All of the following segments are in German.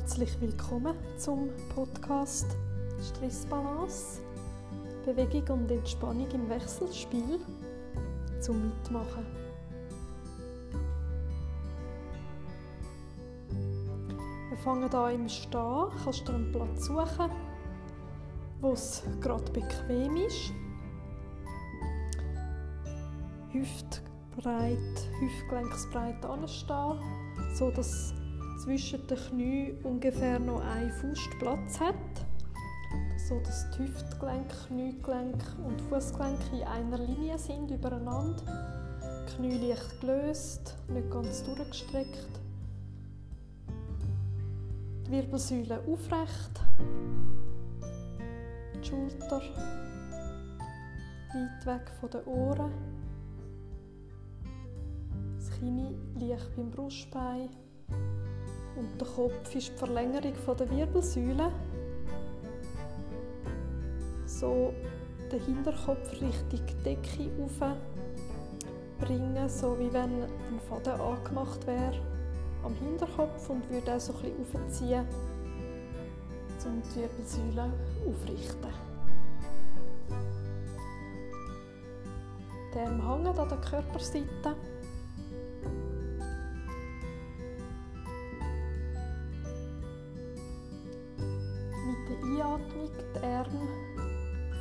Herzlich willkommen zum Podcast Stressbalance, Bewegung und Entspannung im Wechselspiel zum Mitmachen. Wir fangen hier im Stehen. Kannst du einen Platz suchen, wo es gerade bequem ist. Hüftbreit, Hüftgelenksbreit anstehen, so zwischen den Knien ungefähr noch ein Fuß Platz hat, so dass die Hüftgelenk, Kniegelenk und Fußgelenk in einer Linie sind übereinander. Knie leicht gelöst, nicht ganz durchgestreckt. Die Wirbelsäule aufrecht. Die Schulter weit weg von den Ohren. Das Kinn leicht beim Brustbein. Und der Kopf ist die Verlängerung der Wirbelsäule. So den Hinterkopf Richtung Decke bringen, so wie wenn ein Faden angemacht wäre am Hinterkopf und würde auch so ein bisschen aufziehen, um die Wirbelsäule aufrichten. Der hängt an der Körperseite. Die Arme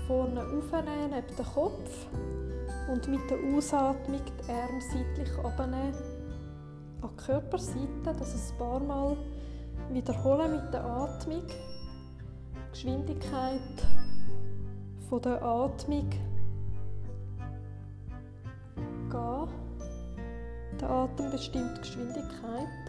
vorne aufnehmen neben den Kopf und mit der Ausatmung die Arme seitlich abnehmen an die Körperseite, dass es ein paar Mal wiederholen mit der Atmung. Die Geschwindigkeit der Atmung gehen. Der Atem bestimmt die Geschwindigkeit.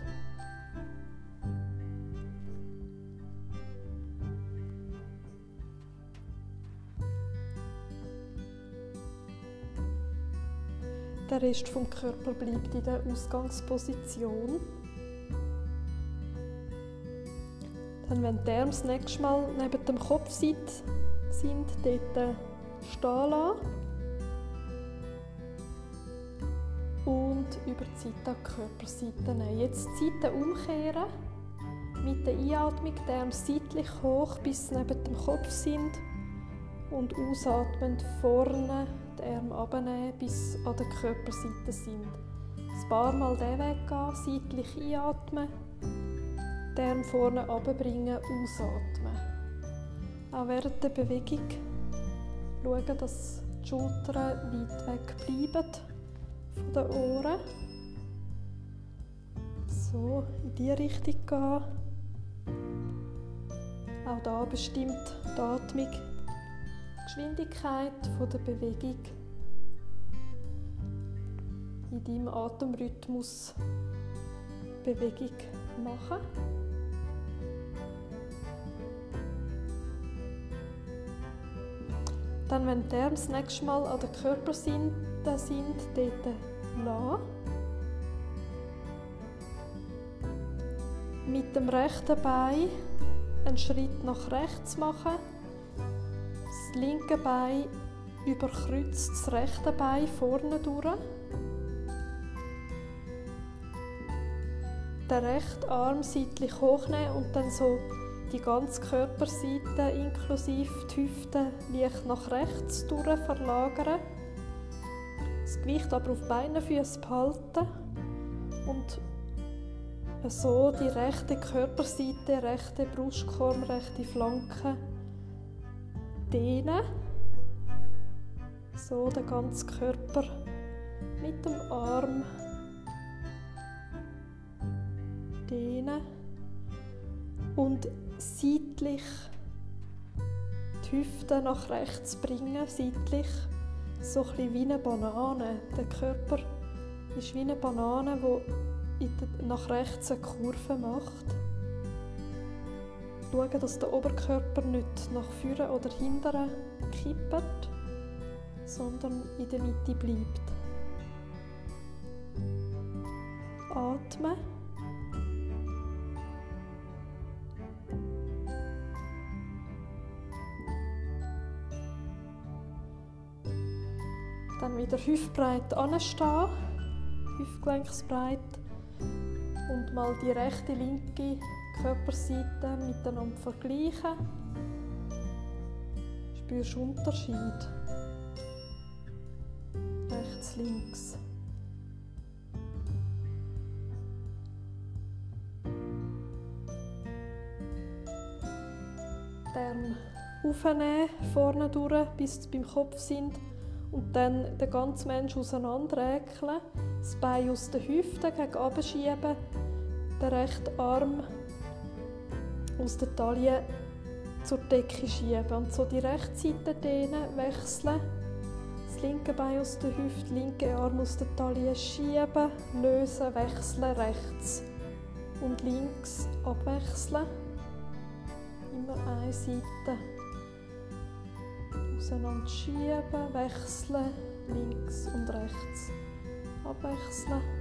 Der Rest vom Körper bleibt in der Ausgangsposition. Dann, wenn die Arme das nächste Mal neben dem Kopf sind, dort stehen lassen. Und über die Seite an Körperseite nehmen. Jetzt die Seite umkehren. Mit der Einatmung die Arme seitlich hoch, bis sie neben dem Kopf sind. Und ausatmend vorne Arme abnehmen, bis an der Körperseite sind. Ein paar Mal den Weg gehen, seitlich einatmen, die Arme vorne abbringen, ausatmen. Auch während der Bewegung schauen, dass die Schultern weit weg bleiben von den Ohren. So, in diese Richtung gehen. Auch da bestimmt die Atmung Geschwindigkeit der Bewegung in deinem Atemrhythmus Bewegung machen. Dann, wenn die Arme das nächste Mal an der Körperseite sind, dort lassen. Mit dem rechten Bein einen Schritt nach rechts machen das linke Bein überkreuzt das rechte Bein vorne durch. Den rechten Arm seitlich hochnehmen und dann so die ganze Körperseite inklusive die Hüfte leicht nach rechts durch verlagern. Das Gewicht aber auf beiden Füßen behalten und so die rechte Körperseite, rechte Brustkorb, rechte Flanke dehnen. So den ganzen Körper mit dem Arm dehnen und seitlich die Hüfte nach rechts bringen, seitlich so ein wie eine Banane. Der Körper ist wie eine Banane, die nach rechts eine Kurve macht schauen, dass der Oberkörper nicht nach vorne oder hinten kippt, sondern in der Mitte bleibt. Atmen. Dann wieder hüftbreit anstehen, hüftgelenksbreit und mal die rechte, linke Körperseiten miteinander vergleichen. Spürst Unterschied? Rechts, links. Dann aufnehmen, vorne durch, bis sie beim Kopf sind und dann den ganzen Menschen auseinanderrekeln, das Bein aus den Hüften gegen schieben, den rechten Arm aus der Taille zur Decke schieben und so die rechte Seite dehnen, wechseln. Das linke Bein aus der Hüfte, linke Arm aus der Taille schieben, lösen, wechseln, rechts und links abwechseln. Immer eine Seite auseinander schieben, wechseln, links und rechts abwechseln.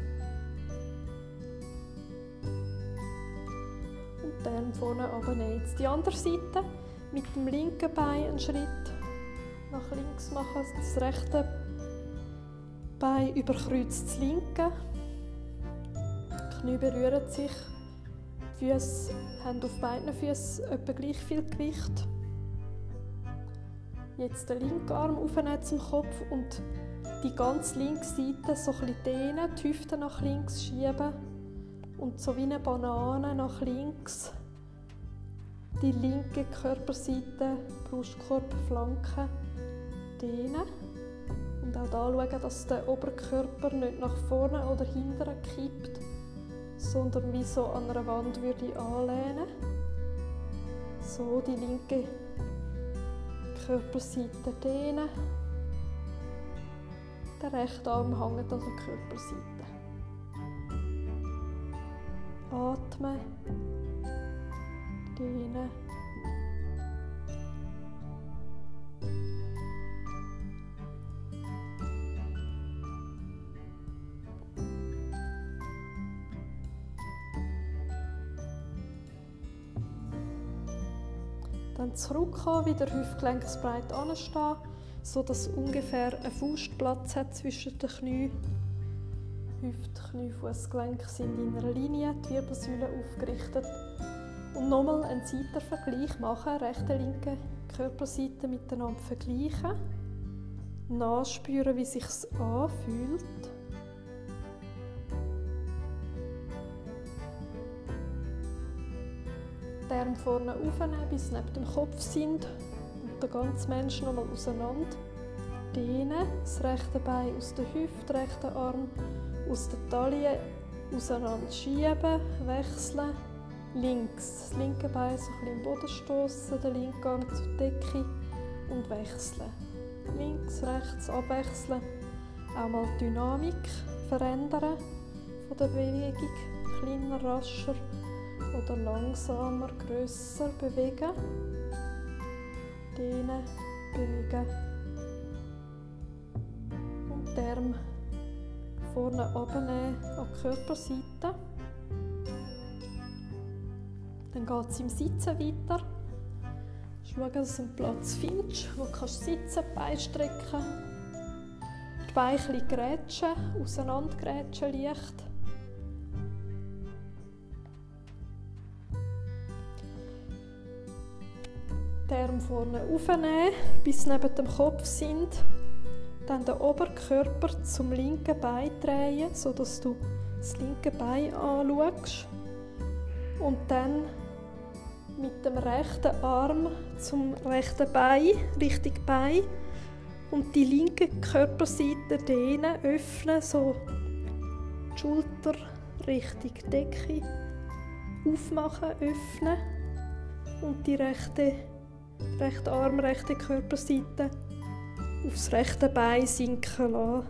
Und vorne runternehmen. Jetzt die andere Seite mit dem linken Bein einen Schritt nach links machen, das rechte Bein überkreuzt das linke. Die Knie berühren sich, die Füße haben auf beiden Füßen etwa gleich viel Gewicht. Jetzt den linken Arm aufnehmen zum Kopf und die ganze linke Seite so ein dehnen, die Hüfte nach links schieben und so wie eine Banane nach links die linke Körperseite, Brustkorb, Flanke dehnen und auch da schauen, dass der Oberkörper nicht nach vorne oder hinten kippt, sondern wie so an einer Wand würde anlehnen. So die linke Körperseite dehnen. Der rechte Arm hängt an der Körperseite. Atmen, dehnen. Dann zurückkommen, wieder hüftgelenksbreit anstehen, so dass ungefähr ein Fuß hat zwischen den Knien. Hüft, Knie, Fußgelenk sind in einer Linie, die Wirbelsäule aufgerichtet. Und nochmal einen Seitenvergleich machen, rechte, linke Körperseite miteinander vergleichen. Nachspüren, wie sich anfühlt. Die Arme vorne aufnehmen, bis sie neben dem Kopf sind. Und den ganzen Menschen nochmal auseinander. Dehnen, das rechte Bein aus der Hüfte, rechten Arm aus der Taille auseinander schieben, wechseln. Links, das linke Bein so ein bisschen im Boden stoßen, den linken Arm zur Decke und wechseln. Links, rechts abwechseln. Auch mal die Dynamik verändern von der Bewegung. Kleiner, rascher oder langsamer, grösser bewegen. Dehnen, bewegen. Und die vorne abnehmen an die Körperseite. Dann geht es im Sitzen weiter. Schau, dass du einen Platz findest, wo du sitzen Beine strecken Die Beine ein grätschen, auseinandergrätschen leicht. Die Arme vorne aufnehmen, bis sie neben dem Kopf sind. Dann den Oberkörper zum linken Bein drehen, sodass du das linke Bein anschaust. Und dann mit dem rechten Arm zum rechten Bein, Richtung Bein. Und die linke Körperseite dehnen, öffnen, so die Schulter Richtung Decke aufmachen, öffnen. Und die rechte, rechte Arm, rechte Körperseite aufs rechte Bein sinken lassen.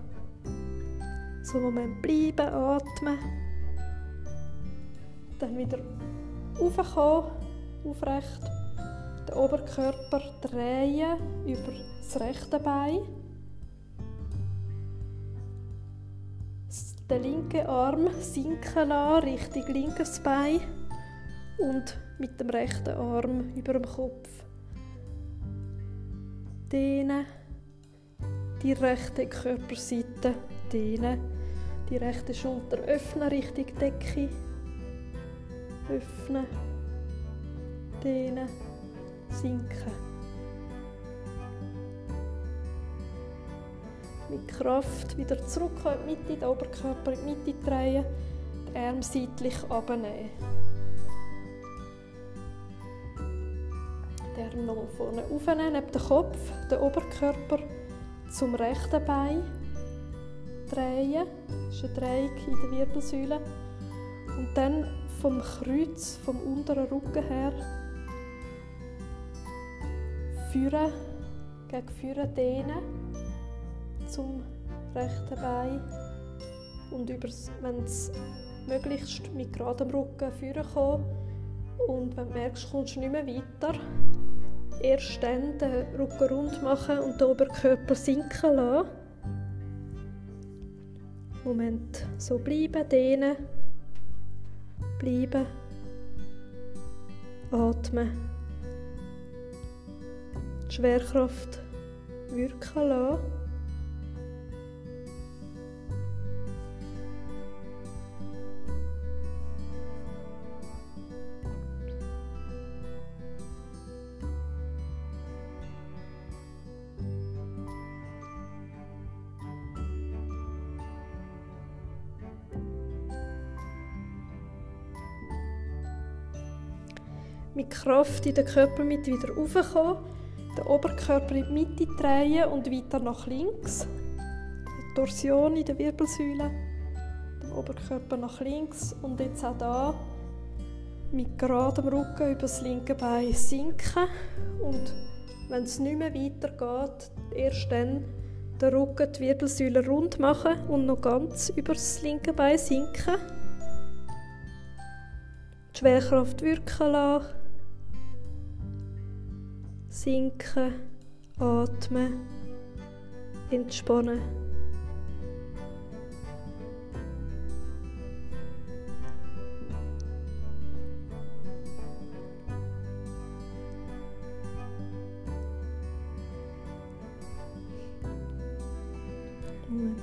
So einen Moment bleiben, atmen. Dann wieder raufkommen, aufrecht. Den Oberkörper drehen über das rechte Bein. Den linken Arm sinken lassen, Richtung linkes Bein. Und mit dem rechten Arm über dem Kopf. Dehnen die rechte Körperseite dehnen, die rechte Schulter öffnen Richtung Decke, öffnen, dehnen, sinken. Mit Kraft wieder zurück in die Mitte, den Oberkörper in die Mitte drehen, die Arme seitlich abnehmen. Die Arme nochmal vorne aufnehmen, neben den Kopf, den Oberkörper zum rechten Bein drehen. Das ist ein Dreieck in der Wirbelsäule. Und dann vom Kreuz, vom unteren Rücken her, führen, gegen führen dehnen zum rechten Bein. Und wenn es möglichst mit geradem Rücken führen kommen. Und wenn du merkst, kommst du nicht mehr weiter, erst dann den Rücken rund machen und den Oberkörper sinken lassen. Moment so bleiben, dehnen, bleiben, atmen. Die Schwerkraft wirken lassen. Kraft in den Körper mit wieder raufkommen, den Oberkörper in die Mitte drehen und weiter nach links. Die Torsion in der Wirbelsäule, den Oberkörper nach links und jetzt auch da mit geradem Rücken über das linke Bein sinken und wenn es nicht mehr weitergeht, erst dann den Rücken, die Wirbelsäule rund machen und noch ganz über das linke Bein sinken. Die Schwerkraft wirken lassen sinken, atmen, entspannen.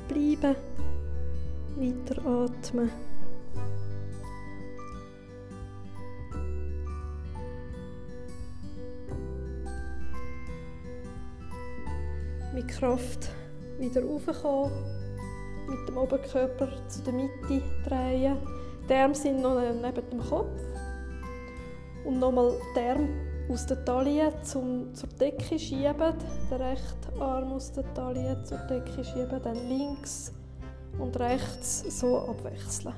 Bleiben, weiter atmen. Mit Kraft wieder raufkommen, mit dem Oberkörper zu der Mitte drehen. Die Arme sind noch neben dem Kopf. Und nochmal die Arme aus der Taille zum, zur Decke schieben. Den rechten Arm aus der Taille zur Decke schieben, dann links und rechts so abwechseln.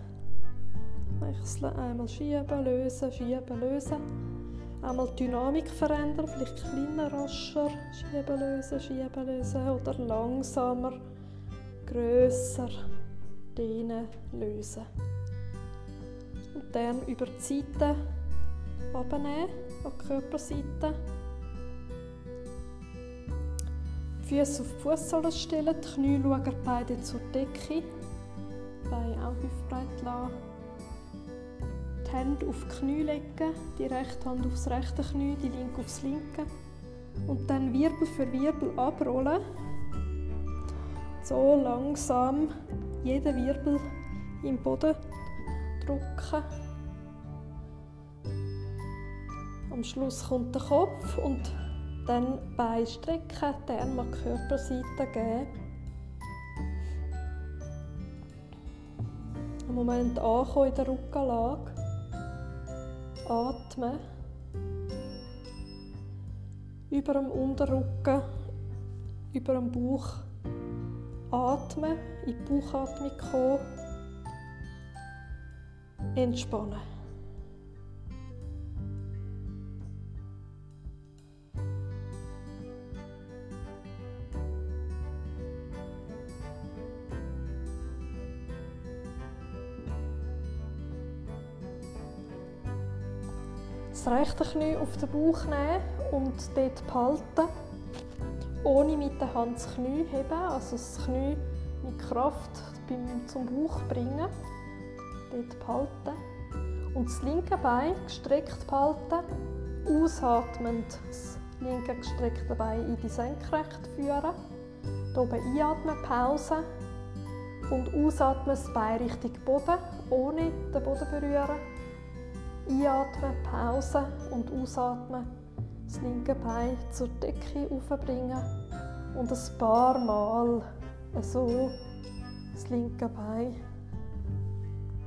Wechseln, einmal schieben, lösen, schieben, lösen. Einmal die Dynamik verändern, vielleicht kleiner, rascher schieben, lösen, schieben, lösen oder langsamer, grösser dehnen, lösen. Und dann über die Seite abnehmen, an die Körperseite. Füße auf die Fußsohle stellen, die Knie schauen beide zur Decke, Beine auch hüftbreit lassen Hände auf die Knie legen, die rechte Hand aufs rechte Knie, die linke aufs linke. Und dann Wirbel für Wirbel abrollen. So langsam jeden Wirbel im Boden drücken. Am Schluss kommt der Kopf und dann Beine strecken, die Arme die Körperseite geben. Im Moment ankommen in der Rückenlage atmen. Über dem Unterrücken, über dem Bauch atmen, in die Bauchatmung kommen. Entspannen. Rechte Knie auf den Bauch nehmen und dort behalten. Ohne mit der Hand das Knie heben, also das Knie mit Kraft zum Bauch bringen. Dort behalten. Und das linke Bein gestreckt behalten. Ausatmend das linke gestreckte Bein in die Senkrecht führen. Hier oben einatmen, Pause. Und ausatmen das Bein Richtung Boden, ohne den Boden berühren Einatmen, Pause und ausatmen. Das linke Bein zur Decke aufbringen und ein paar Mal so das linke Bein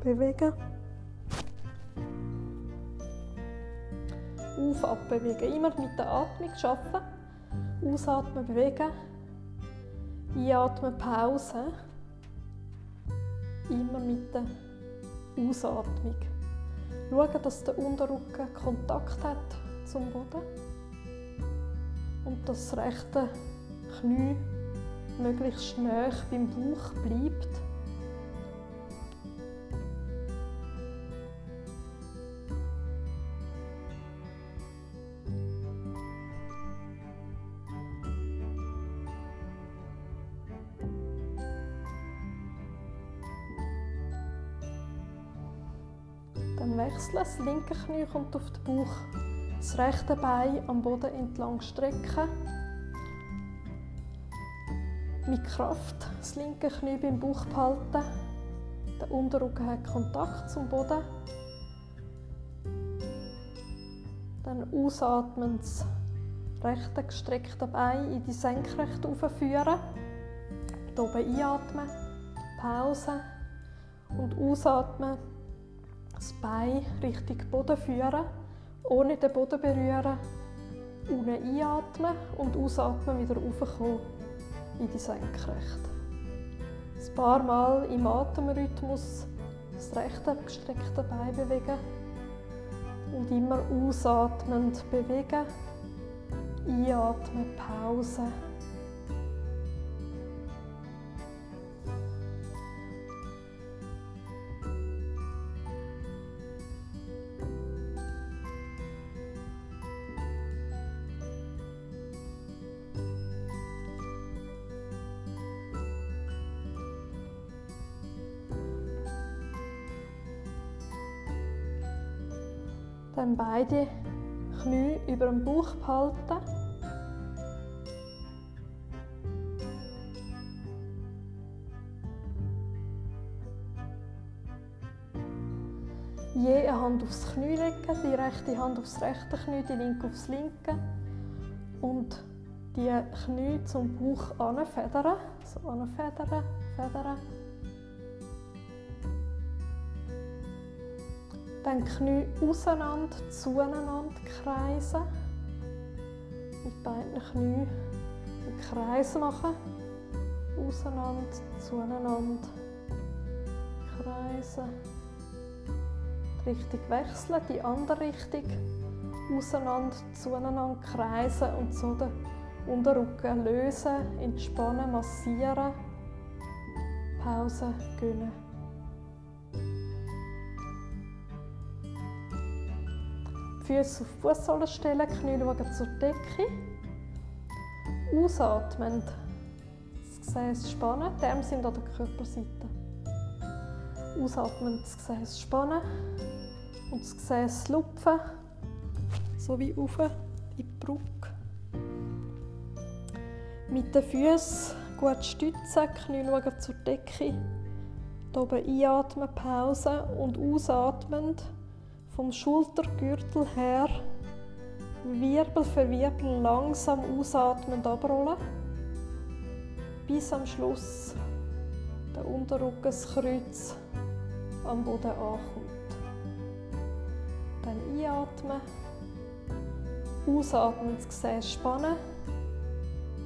bewegen. Auf, ab bewegen. Immer mit der Atmung arbeiten. Ausatmen, bewegen. Einatmen, Pause. Immer mit der Ausatmung. Schauen, dass der Unterrücken Kontakt hat zum Boden und das rechte Knie möglichst nah beim Bauch bleibt. Das linke Knie kommt auf den Bauch. Das rechte Bein am Boden entlang strecken. Mit Kraft das linke Knie beim Bauch behalten. Der Unterrücken hat Kontakt zum Boden. Dann ausatmen das rechte gestreckte Bein in die Senkrechte aufführen. Hier oben einatmen, Pause und ausatmen das Bein Richtung Boden führen, ohne den Boden berühren. Unten einatmen und ausatmen wieder raufkommen in die Senkrechte. Ein paar Mal im Atemrhythmus das rechte gestreckte Bein bewegen und immer ausatmend bewegen. Einatmen, Pause. Dann beide Knie über dem Bauch behalten. Je eine Hand aufs Knie legen, die rechte Hand aufs rechte Knie, die linke aufs linke. Und die Knie zum Bauch anfedern. So anfedern, federn. Dann Knie auseinander, zueinander kreisen. Mit beiden Knien einen Kreis machen. Auseinander, zueinander kreisen. Die Richtung wechseln, die andere Richtung. Auseinander, zueinander kreisen und so den Unterrücken lösen, entspannen, massieren. Pause gönnen. Füße auf die Fußsohlen stellen, Knie schauen zur Decke. Ausatmend. Das Gesäß spannen, die Arme sind an der Körperseite. Ausatmend das Gesäß spannen und das Gesäß lupfen, so wie auf in die Brücke. Mit den Füßen gut stützen, Knie schauen zur Decke. Hier oben einatmen, Pause und ausatmend vom Schultergürtel her Wirbel für Wirbel langsam ausatmend abrollen, bis am Schluss der Unterrückenkreuz am Boden ankommt. Dann einatmen, ausatmen, das Gesäß spannen,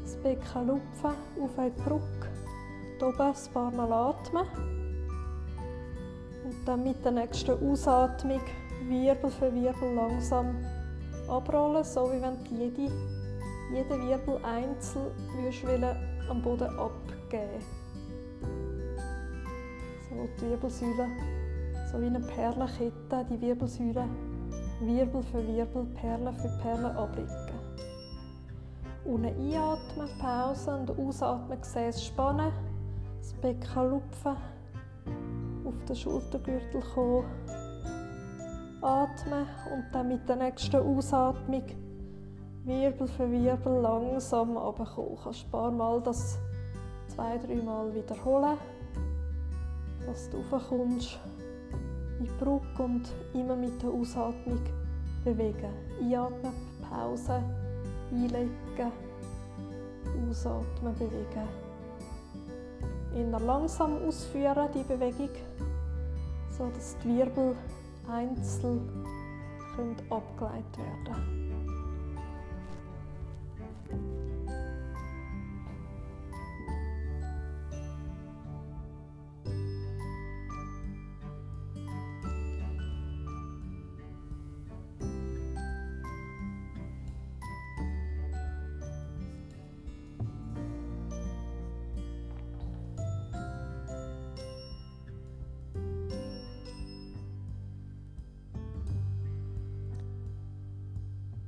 das Becken lupfen, auf eine Brücke, oben ein paar Mal atmen und dann mit der nächsten Ausatmung Wirbel für Wirbel langsam abrollen, so wie wenn du jede, jeden Wirbel einzeln am Boden abgeben So die Wirbelsäule, so wie eine Perlenkette, die Wirbelsäule Wirbel für Wirbel, Perle für Perle ablegen. Unten einatmen, Pause und ausatmen, Gesäß spannen, das Becken lupfen, auf den Schultergürtel kommen atmen und dann mit der nächsten Ausatmung Wirbel für Wirbel langsam runterkommen. Du kannst ein paar Mal das zwei, drei Mal wiederholen, dass du raufkommst in die Brücke und immer mit der Ausatmung bewegen. Einatmen, Pause, einlegen, ausatmen, bewegen. Inner langsam ausführen, die Bewegung, so dass die Wirbel einzeln abgeleitet werden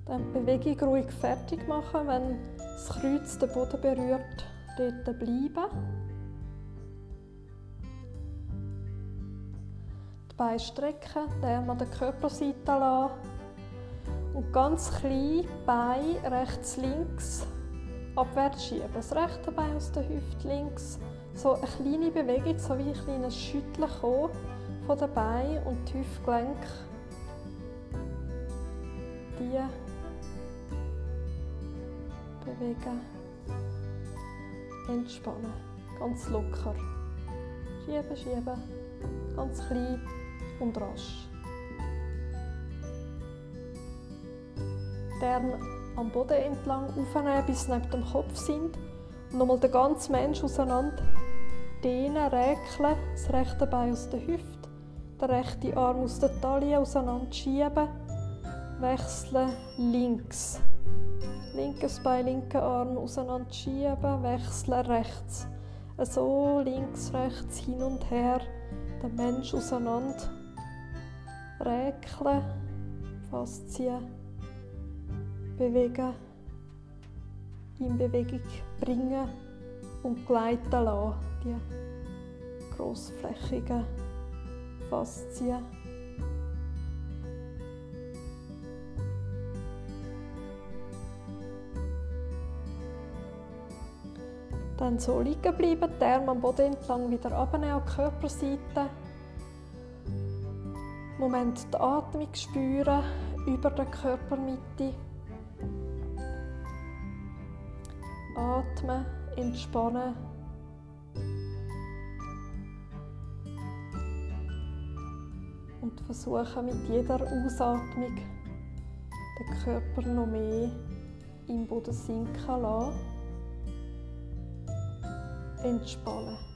Dann die Bewegung ruhig fertig machen. Wenn das Kreuz den Boden berührt, dort bleiben. Die Beine strecken, den Arm an der Körperseite lassen. Und ganz klein Bein rechts, links abwärts schieben. Das rechte Bein aus der Hüfte links. So eine kleine Bewegung, so wie ein kleines Schütteln von den Beinen und die Hüftgelenke. Die bewegen. Entspannen. Ganz locker. Schieben, schieben. Ganz klein und rasch. Die am Boden entlang aufnehmen, bis sie neben dem Kopf sind. Und nochmal den ganzen Mensch auseinander dehnen, räkeln. Das rechte Bein aus der Hüfte, der rechte Arm aus der Taille auseinander schieben. Wechseln links linkes Bein, linken Arm auseinander schieben, wechseln rechts. So links, rechts, hin und her, den Mensch auseinander räkeln, faszien, bewegen, in Bewegung bringen und gleiten lassen, die grossflächigen Faszien. Dann so liegen bleiben, die Arme am Boden entlang wieder abnehmen an die Körperseite. Moment die Atmung spüren über der Körpermitte. Atmen, entspannen. Und versuchen mit jeder Ausatmung den Körper noch mehr im Boden sinken lassen entspannen.